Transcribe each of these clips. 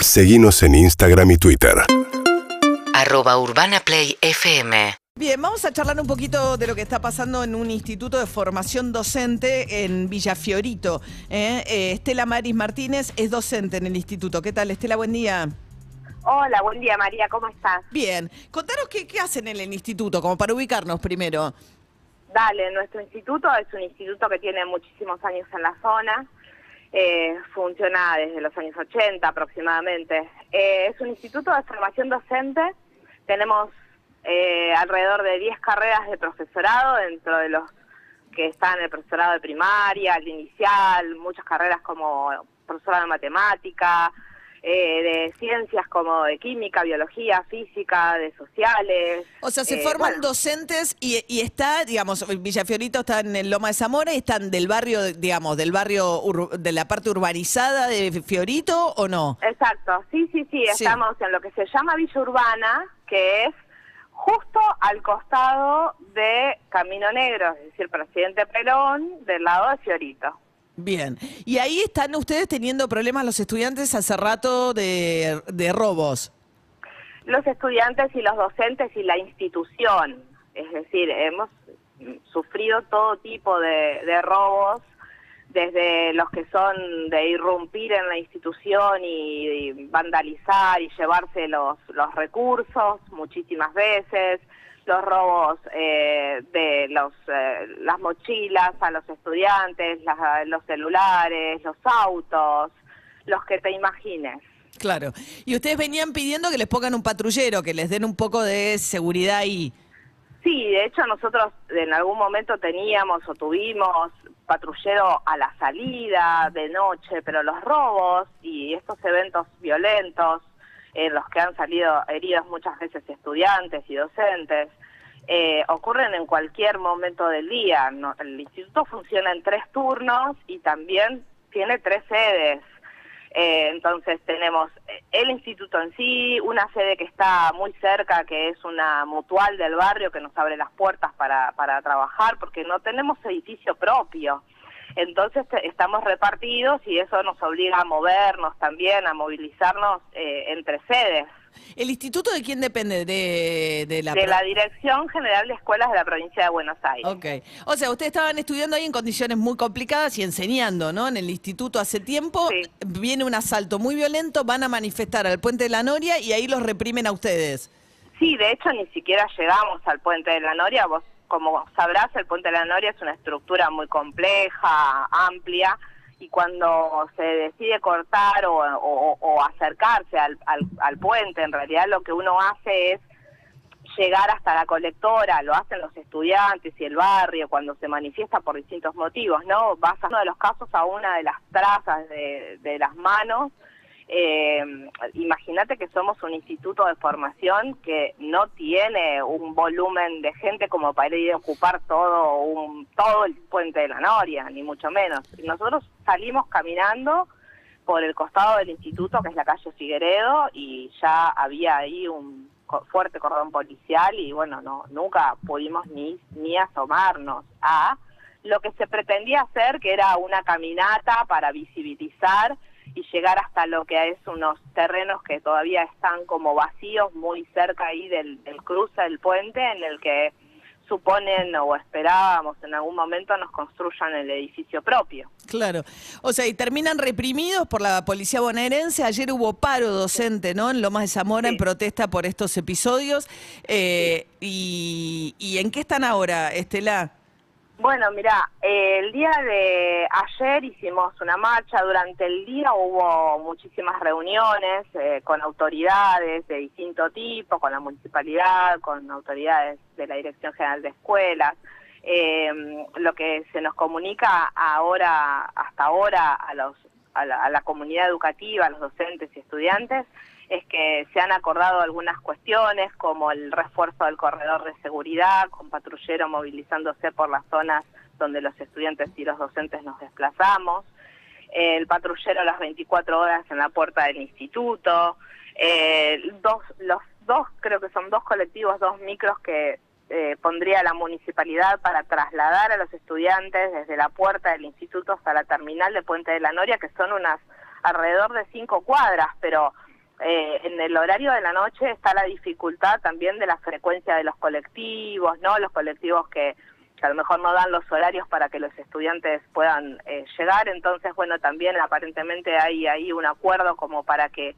Seguimos en Instagram y Twitter. Arroba Urbana Play FM. Bien, vamos a charlar un poquito de lo que está pasando en un instituto de formación docente en Villafiorito. ¿eh? Eh, Estela Maris Martínez es docente en el instituto. ¿Qué tal, Estela? Buen día. Hola, buen día María, ¿cómo estás? Bien, contanos qué, qué hacen en el instituto, como para ubicarnos primero. Dale, nuestro instituto es un instituto que tiene muchísimos años en la zona, eh, funciona desde los años 80 aproximadamente. Eh, es un instituto de formación docente, tenemos eh, alrededor de 10 carreras de profesorado dentro de los que están el profesorado de primaria, el inicial, muchas carreras como profesorado de matemática, eh, de ciencias como de química, biología, física, de sociales. O sea, se Eh, forman bueno, docentes y, y está, digamos, Villafiorito está en el Loma de Zamora y están del barrio, digamos, del barrio, ur- de la parte urbanizada de Fiorito o no? Exacto, sí, sí, sí, Sí. estamos en lo que se llama Villa Urbana, que es justo al costado de Camino Negro, es decir, Presidente Perón, del lado de Fiorito. Bien. Y ahí están ustedes teniendo problemas los estudiantes hace rato de, de robos. Los estudiantes y los docentes y la institución, es decir, hemos sufrido todo tipo de, de robos, desde los que son de irrumpir en la institución y, y vandalizar y llevarse los, los recursos muchísimas veces, los robos eh, de los, eh, las mochilas a los estudiantes, las- los celulares, los autos, los que te imagines. Claro. Y ustedes venían pidiendo que les pongan un patrullero, que les den un poco de seguridad ahí. Sí, de hecho nosotros en algún momento teníamos o tuvimos patrullero a la salida de noche, pero los robos y estos eventos violentos en los que han salido heridos muchas veces estudiantes y docentes eh, ocurren en cualquier momento del día. ¿no? El instituto funciona en tres turnos y también tiene tres sedes. Eh, entonces tenemos eh, el instituto en sí, una sede que está muy cerca, que es una mutual del barrio que nos abre las puertas para, para trabajar, porque no tenemos edificio propio. Entonces estamos repartidos y eso nos obliga a movernos también, a movilizarnos eh, entre sedes. ¿El instituto de quién depende? De, de la... De la Dirección General de Escuelas de la Provincia de Buenos Aires. Ok. O sea, ustedes estaban estudiando ahí en condiciones muy complicadas y enseñando, ¿no? En el instituto hace tiempo. Sí. Viene un asalto muy violento, van a manifestar al puente de la Noria y ahí los reprimen a ustedes. Sí, de hecho ni siquiera llegamos al puente de la Noria. Vos, como sabrás, el puente de la Noria es una estructura muy compleja, amplia, y cuando se decide cortar o, acercarse al, al- al puente, en realidad lo que uno hace es llegar hasta la colectora, lo hacen los estudiantes y el barrio cuando se manifiesta por distintos motivos, ¿no? Vas a uno de los casos a una de las trazas de las manos. Eh, Imagínate que somos un instituto de formación que no tiene un volumen de gente como para ir a ocupar todo un todo el puente de la Noria, ni mucho menos. Nosotros salimos caminando por el costado del instituto, que es la calle Figueredo, y ya había ahí un fuerte cordón policial y bueno, no nunca pudimos ni, ni asomarnos a lo que se pretendía hacer, que era una caminata para visibilizar y llegar hasta lo que es unos terrenos que todavía están como vacíos, muy cerca ahí del, del cruce del puente, en el que suponen o esperábamos en algún momento nos construyan el edificio propio. Claro. O sea, y terminan reprimidos por la policía bonaerense. Ayer hubo paro docente, ¿no? En Lomas de Zamora Sí. en protesta por estos episodios. Eh, y, ¿Y en qué están ahora, Estela? Bueno, mira, eh, el día de ayer hicimos una marcha, durante el día hubo muchísimas reuniones eh, con autoridades de distinto tipo, con la municipalidad, con autoridades de la Dirección General de Escuelas. Eh, lo que se nos comunica ahora, hasta ahora, a, los, a, la, a la comunidad educativa, a los docentes y estudiantes, es que se han acordado algunas cuestiones como el refuerzo del corredor de seguridad, con patrullero movilizándose por las zonas donde los estudiantes y los docentes nos desplazamos, el patrullero las 24 horas en la puerta del instituto, eh, dos, los dos, creo que son dos colectivos, dos micros que eh, pondría la municipalidad para trasladar a los estudiantes desde la puerta del instituto hasta la terminal de Puente de la Noria, que son unas alrededor de cinco cuadras, pero eh, en el horario de la noche está la dificultad también de la frecuencia de los colectivos, ¿no? Los colectivos que, a lo mejor no dan los horarios para que los estudiantes puedan eh, llegar, entonces, bueno, también aparentemente hay ahí un acuerdo como para que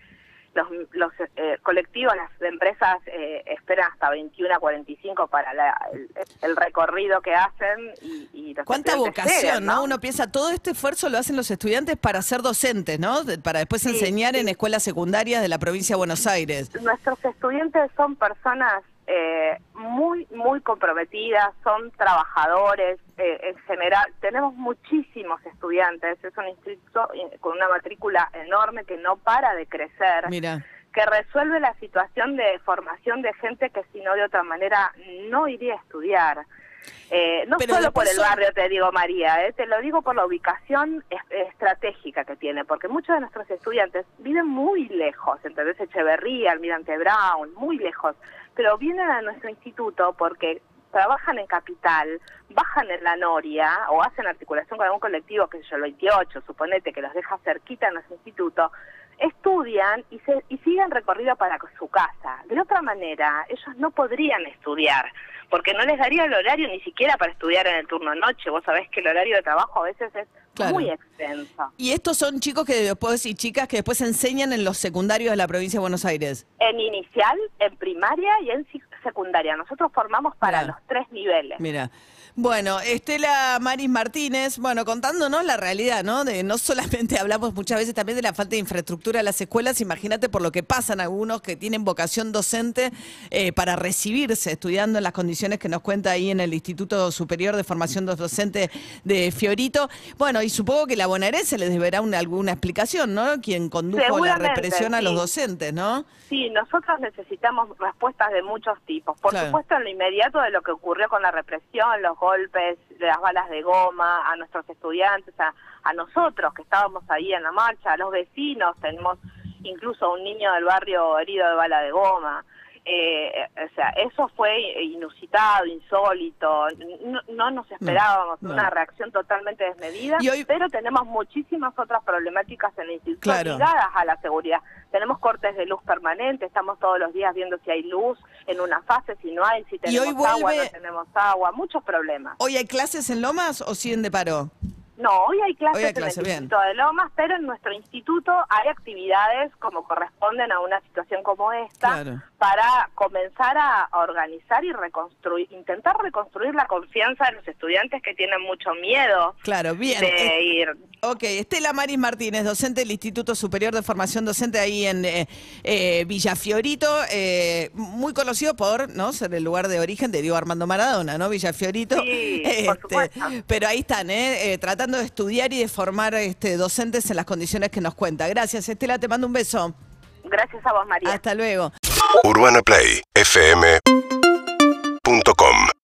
los, los eh, colectivos, las empresas eh, esperan hasta 21 a 45 para la- el, el recorrido que hacen y, y los Cuánta vocación, ¿no? Uno piensa, todo este esfuerzo lo hacen los estudiantes para ser docentes, ¿no? De- Para después Sí, enseñar en escuelas secundarias de la provincia de Buenos Aires. Nuestros estudiantes son personas eh, muy, muy comprometidas, son trabajadores. eh, en general, tenemos muchísimos estudiantes. Es un instituto eh, con una matrícula enorme que no para de crecer. Mira. que resuelve la situación de formación de gente que si no de otra manera no iría a estudiar. Eh, no Pero solo por el barrio, te digo María, eh, te lo digo por la ubicación es- estratégica que tiene, porque muchos de nuestros estudiantes viven muy lejos, entonces Echeverría, Almirante Brown, muy lejos, pero vienen a nuestro instituto porque trabajan en Capital, bajan en la Noria o hacen articulación con algún colectivo, que es yo, el 28, suponete que los deja cerquita en nuestro instituto, estudian y, se, y siguen recorrido para su casa. De otra manera, ellos no podrían estudiar, porque no les daría el horario ni siquiera para estudiar en el turno noche. Vos sabés que el horario de trabajo a veces es Claro. muy extenso. Y estos son chicos que después y chicas que después enseñan en los secundarios de la provincia de Buenos Aires. En inicial, en primaria y en secundaria. Nosotros formamos para Mirá. los tres niveles. Mira. Bueno, Estela Maris Martínez, bueno, contándonos la realidad, ¿no? De no solamente hablamos muchas veces también de la falta de infraestructura de las escuelas, imagínate por lo que pasan algunos que tienen vocación docente eh, para recibirse estudiando en las condiciones que nos cuenta ahí en el Instituto Superior de Formación Docente de Fiorito. Bueno, y supongo que la bonaerense les deberá una, alguna explicación, ¿no? Quien condujo la represión a los docentes, ¿no? Sí, nosotros necesitamos respuestas de muchos tipos. Por Claro. supuesto, en lo inmediato de lo que ocurrió con la represión, los golpes, las balas de goma, a nuestros estudiantes, a, a nosotros que estábamos ahí en la marcha, a los vecinos, tenemos incluso un niño del barrio herido de bala de goma. Eh, o sea, eso fue inusitado, insólito, no, no nos esperábamos no. una reacción totalmente desmedida, hoy- pero tenemos muchísimas otras problemáticas en el instituto Claro. ligadas a la seguridad. Tenemos cortes de luz permanente, estamos todos los días viendo si hay luz en una fase, si no hay, si tenemos agua, no tenemos agua, muchos problemas. ¿Hoy hay clases en Lomas o siguen de paro? No, hoy hay clases Hoy hay en clase, el bien. Instituto de Lomas, pero en nuestro instituto hay actividades como corresponden a una situación como esta Claro. para comenzar a organizar y reconstruir, intentar reconstruir la confianza de los estudiantes que tienen mucho miedo Claro, bien. de ir. Ok, Estela Maris Martínez, docente del Instituto Superior de Formación Docente ahí en eh, eh, Villafiorito, eh, muy conocido por no ser el lugar de origen de Diego Armando Maradona, ¿no? Villafiorito. Sí, por supuesto. pero ahí están, ¿eh? Eh, tratando de estudiar y de formar este, docentes en las condiciones que nos cuenta. Gracias, Estela, te mando un beso. Gracias a vos, María. Hasta luego. UrbanaPlayFM.com